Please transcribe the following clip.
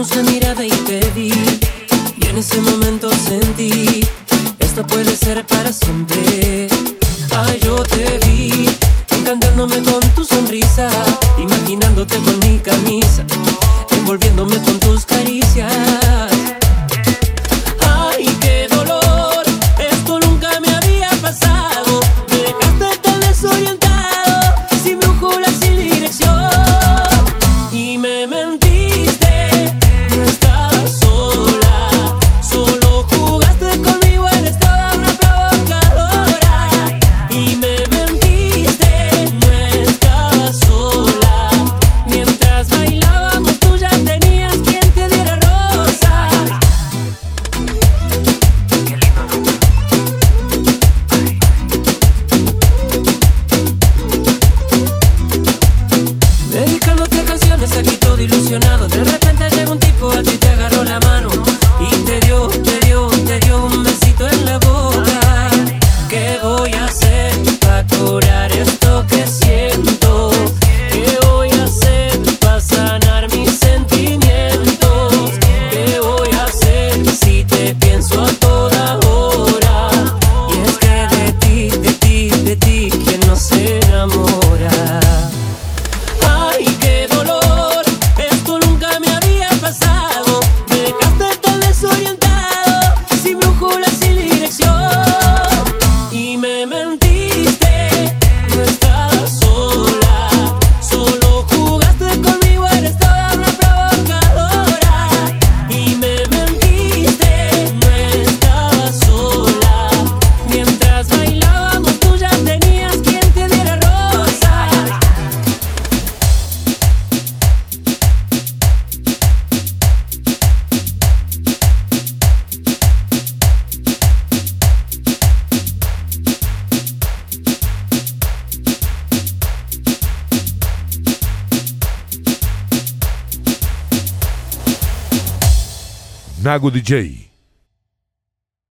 Cruzamos mirada y te vi. Y en ese momento sentí, esto puede ser para siempre. Ay, yo te vi, encantándome con tu sonrisa, imaginándote con mi camisa, envolviéndome con tus De repente llega un tipo a ti casar. Nago DJ.